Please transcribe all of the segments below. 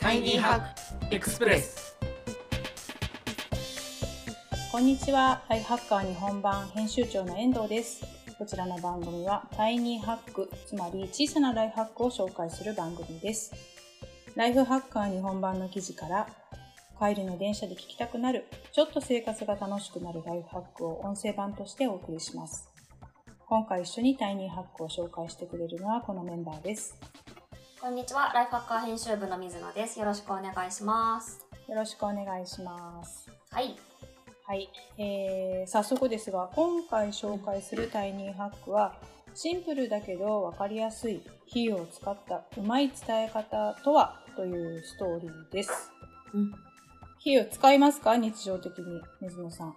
タイニーハックエクスプレスこんにちは、ライハッカー日本版編集長の遠藤です。こちらの番組はタイニーハック、つまり小さなライフハックを紹介する番組です。ライフハッカー日本版の記事から、帰りの電車で聞きたくなる、ちょっと生活が楽しくなるライフハックを音声版としてお送りします。今回一緒にタイニーハックを紹介してくれるのはこのメンバーです。こんにちは、ライフハッカー編集部の水野です。よろしくお願いします。よろしくお願いします。はい。はい、えー早速ですが今回紹介するタイニーハックはシンプルだけど分かりやすい比喩を使ったうまい伝え方とはというストーリーです。うん。比喩使いますか？日常的に水野さん。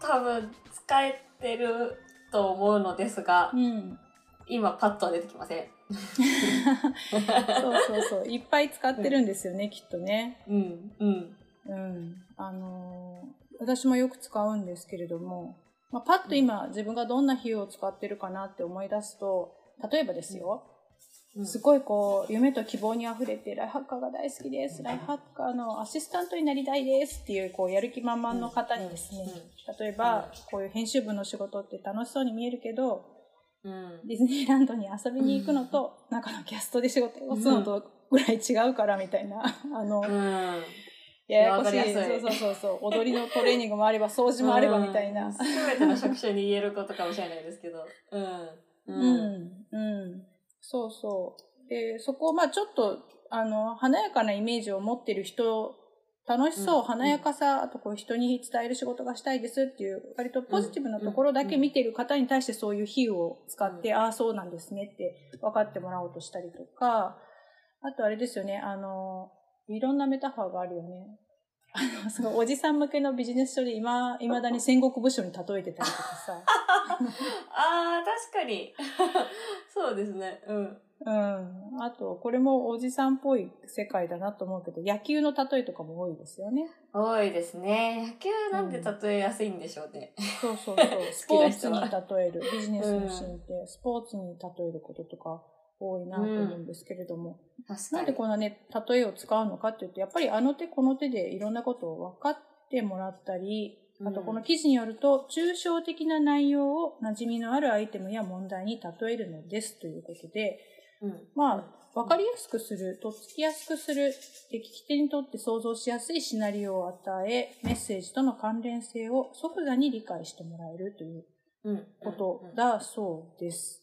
多分、使えてると思うのですが、うん。今パッとは出てきません。そうそうそう。いっぱい使ってるんですよね、きっとね。うん、うん。うん。あのー私もよく使うんですけれども、まあ、パッと今自分がどんな比喩を使ってるかなって思い出すと、例えばですよ、うんすごいこう、夢と希望にあふれて、ライフハッカーが大好きです。ライフハッカーのアシスタントになりたいですっていう、こう、やる気満々の方にですね、例えば、こういう編集部の仕事って楽しそうに見えるけど、うん。ディズニーランドに遊びに行くのと、中のキャストで仕事をするのとぐらい違うからみたいな、あの、うん。ややこしい。そうそうそうそう。踊りのトレーニングもあれば、掃除もあればみたいな。すべての職種に言えることかもしれないですけど。うん。ううん。ん、うん。そうそう。で、そこを、まあちょっと、あの、華やかなイメージを持ってる人、楽しそう、うん華やかさ、あとこう人に伝える仕事がしたいですっていう、割とポジティブなところだけ見てる方に対してそういう比喩を使って、ああ、そうなんですねって分かってもらおうとしたりとか、あとあれですよね、あの、いろんなメタファーがあるよね。あの、そのおじさん向けのビジネス書で今、未だに戦国武将に例えてたりとかさ。ああ、確かに。そうですね。うん。うん。あと、これもおじさんっぽい世界だなと思うけど、野球の例えとかも多いですよね。多いですね。野球なんて例えやすいんでしょうね。そうそうそう。スポーツに例える、ビジネスのシーンって、スポーツに例えることとか多いなと思うんですけれども、確かに。なんでこんなね、例えを使うのかっていうと、やっぱりあの手この手でいろんなことを分かってもらったり、あとこの記事によると、抽象的な内容を馴染みのあるアイテムや問題に例えるのですということで、うん。まあ、わかりやすくする、とっつきやすくする、で聞き手にとって想像しやすいシナリオを与え、メッセージとの関連性を即座に理解してもらえるといううん。ことだそうです。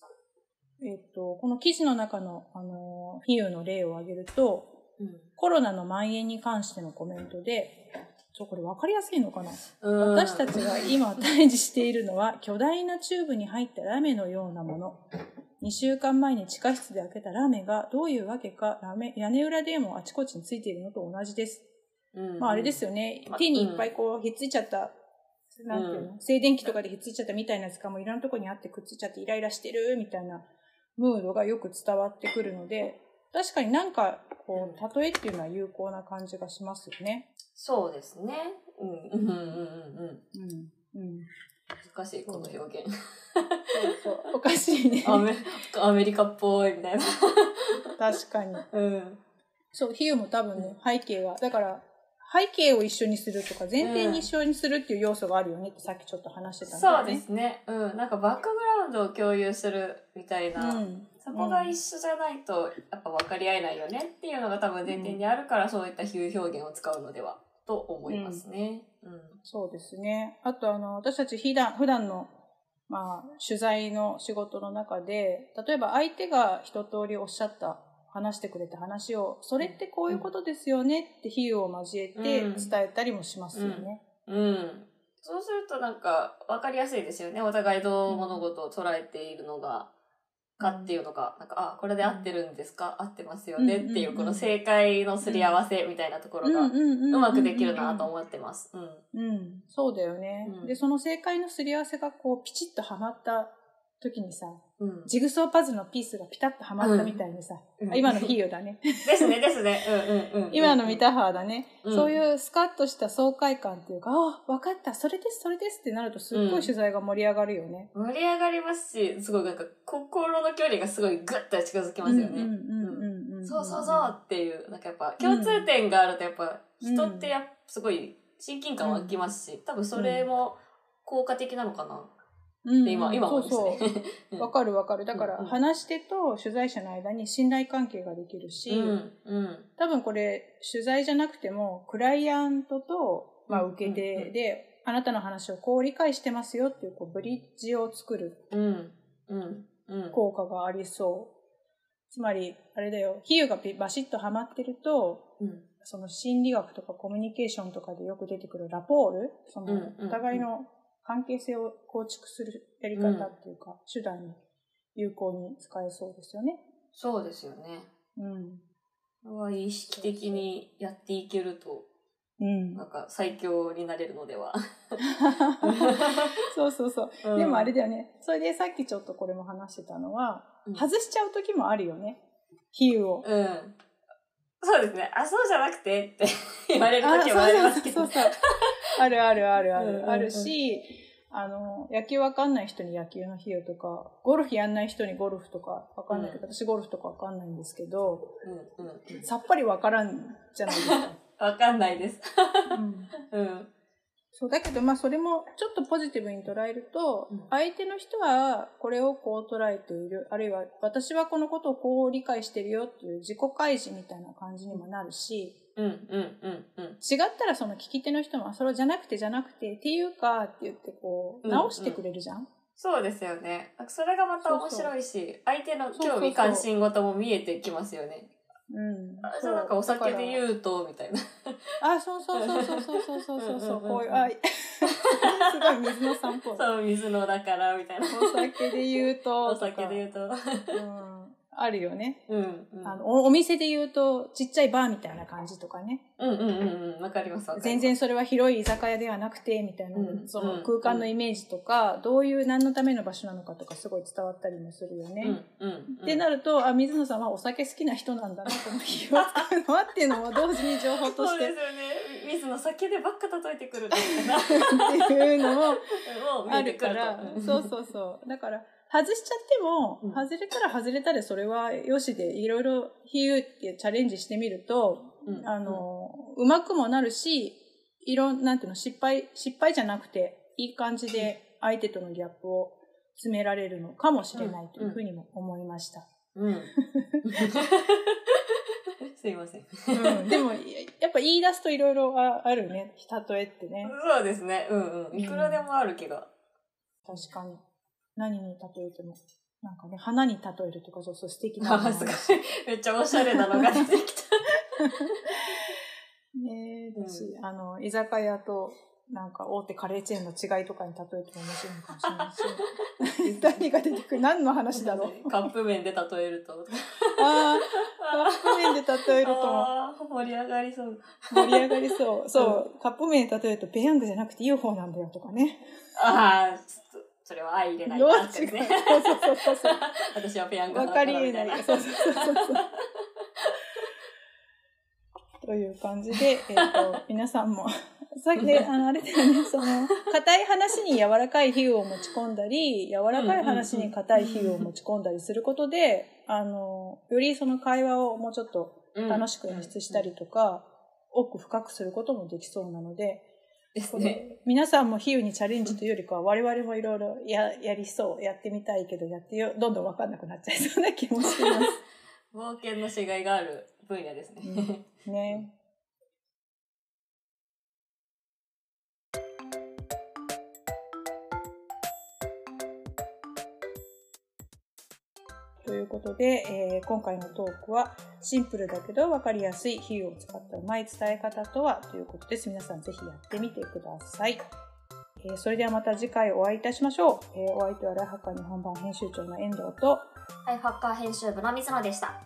えっと、この記事の中の、あの、比喩の例を挙げると、うん。コロナの蔓延に関してのコメントで、ちょ、これわかりやすいのかな？うん私たちが今対峙しているのは 巨大なチューブに入ったラメのようなもの。2週間前に地下室で開けたラメがどういうわけかラメ屋根裏でもあちこちについているのと同じです。うんまああれですよねま。手にいっぱいこうひっついちゃった、なんていうの？静電気とかでひっついちゃったみたいなやつかもいろんなとこにあってくっついちゃってイライラしてるみたいなムードがよく伝わってくるので、確かになんかこう例えっていうのは有効な感じがしますよね。そうですね。うん。うん。うん。うん。うん。うん。うん。難しい、この表現。そうそう。おかしいね。アメアメリカっぽいみたいな。確かに。うん。そう、比喩も多分ね、背景が。だから、背景を一緒にするとか、前提に一緒にするっていう要素があるよねってさっきちょっと話してたんだそうよね。ですね。うん。なんかバックグラウンドを共有するみたいな。うん。そこが一緒じゃないと、やっぱ分かり合えないよねっていうのが多分前提にあるから、そういった比喩表現を使うのでは、と思いますね。うん。そうですね。あと、あの、私たち普段、普段の、まあ、取材の仕事の中で、例えば相手が一通りおっしゃった、話してくれた話を、それってこういうことですよねって比喩を交えて伝えたりもしますよね。うん。そうするとなんか分かりやすいですよね。お互いどう物事を捉えているのが、かっていうのが、なんか、あ、これで合ってるんですか？合ってますよねっていう、うんうんうんこの正解のすり合わせみたいなところが、ううまくできるなと思ってます。うん。うん、そうだよね。うんで、その正解のすり合わせがこう、ピチッとはまった時にさ、うん。ジグソーパズルのピースがピタッとはまったみたいにさ、今の比喩だね。ですね、ですね。うんうんうん。今の見たハーだね、うん。そういうスカッとした爽快感っていうか、ああ、わかった、それです、それですってなるとすっごい取材が盛り上がるよね。盛り上がりますし、すごいなんか心の距離がすごいグッと近づきますよね。そうそうそうっていう、なんかやっぱ共通点があるとやっぱ人ってやっすごい親近感湧きますし、多分それも効果的なのかなうん今、今そうそう。ね。わかるわかる。だから、話し手と取材者の間に信頼関係ができるし、うん、うん。多分これ、取材じゃなくても、クライアントと、まあ、うん受け手で、あなたの話をこう理解してますよっていう、こう、ブリッジを作るうん、うん、うん。効果がありそう。つまり、あれだよ、比喩がピバシッとはまってると、うん、その心理学とかコミュニケーションとかでよく出てくるラポール、そのお互いの関係性を構築するやり方っていうか、手段に有効に使えそうですよね。そうですよね。うん。これは意識的にやっていけると、うんな。んか最強になれるのでは。そうそうそう。うんでもあれだよね。それでさっきちょっとこれも話してたのは、うん外しちゃう時もあるよね。比喩を。うん。そうですね。あ、そうじゃなくてって 言われる時もありますけど。そうそうそうそう。あるあるあるある。うんうんうんあるし、あの、野球わかんない人に野球の比喩とか、ゴルフやんない人にゴルフとかわかんないけど、私ゴルフとかわかんないんですけど、うんうんうん。さっぱりわからんじゃないですか。わかんないです。うんうん。そう、だけどまあそれもちょっとポジティブに捉えると、うん相手の人はこれをこう捉えている、あるいは私はこのことをこう理解してるよっていう自己開示みたいな感じにもなるし、うんうんうんうん。違ったらその聞き手の人も、あそれじゃなくてじゃなくてっていうかって言ってこう、うん直してくれるじゃん、そうですよね。それがまた面白いし、相手の興味関心事も見えてきますよね。うん。あじゃあなんかお酒でう。言うと、みたいな。あ、そうそうそうそうそうそうそうそうこういう、あ、すごい水野さんっぽい。そう、水のだから、みたいな。お酒で言うと、お酒で言うと。うん、あるよね。うん、うん。あのおお店で言うと、ちっちゃいバーみたいな感じとかね。うんうんうんうん。わかります。全然それは広い居酒屋ではなくて、みたいな、うんその空間のイメージとか、どういう何のための場所なのかとか、すごい伝わったりもするよね。うんうん。ってなると、あ、水野さんはお酒好きな人なんだな、この日を使うのはっていうのも同時に情報としてそうですよね。水の酒でばっか例えてくるみたいな。っていうのもあるから、そうそうそう。だから、外しちゃっても、うん外れたら外れたでそれはよしで、いろいろ比喩ってチャレンジしてみると、うんあの、うまくもなるし、いろん、なんていうの、失敗、失敗じゃなくて、いい感じで相手とのギャップを詰められるのかもしれないというふうにも思いました。うん。すいません。うん、でも、やっぱ言い出すといろいろああるね、例えってね。そうですね。うんうん。いくらでもある気が。確かに。何に例えても。なんかね、花に例えるとか、そうそう素敵なすごい。めっちゃおしゃれなのが出てきた。ねえ、だし、うあの、居酒屋と、なんか大手カレーチェーンの違いとかに例えても面白いのかもしれないし。何が出てくる？何の話だろう？カップ麺で例えると。ああ、カップ麺で例えると盛り上がりそう。盛り上がりそう。そう、カップ麺で例えるとペヤングじゃなくて UFO なんだよとかね。ああ、それは相入れないなって。ね。そうそうそうそう。私はペヤングわかりえない。みたいな。そうそうそう。という感じで、えっ、と、皆さんも、さっきね、あの、あれだよね、その、硬い話に柔らかい比喩を持ち込んだり、柔らかい話に硬い比喩を持ち込んだりすることで、あの、よりその会話をもうちょっと楽しく演出したりとか、奥深くすることもできそうなので、こですね。れ皆さんも比喩にチャレンジというよりかは、我々もいろいろややりそう、やってみたいけど、やってよ、どんどんわかんなくなっちゃいそうな気もします。冒険のしがいがある分野ですね。ね。ということで、えー今回のトークはシンプルだけど分かりやすい比喩を使ったうまい伝え方とはということです。皆さんぜひやってみてください。えーそれではまた次回お会いいたしましょう。えーお相手はライハッカー日本版編集長の遠藤とはい、ハッカー編集部の水野でした。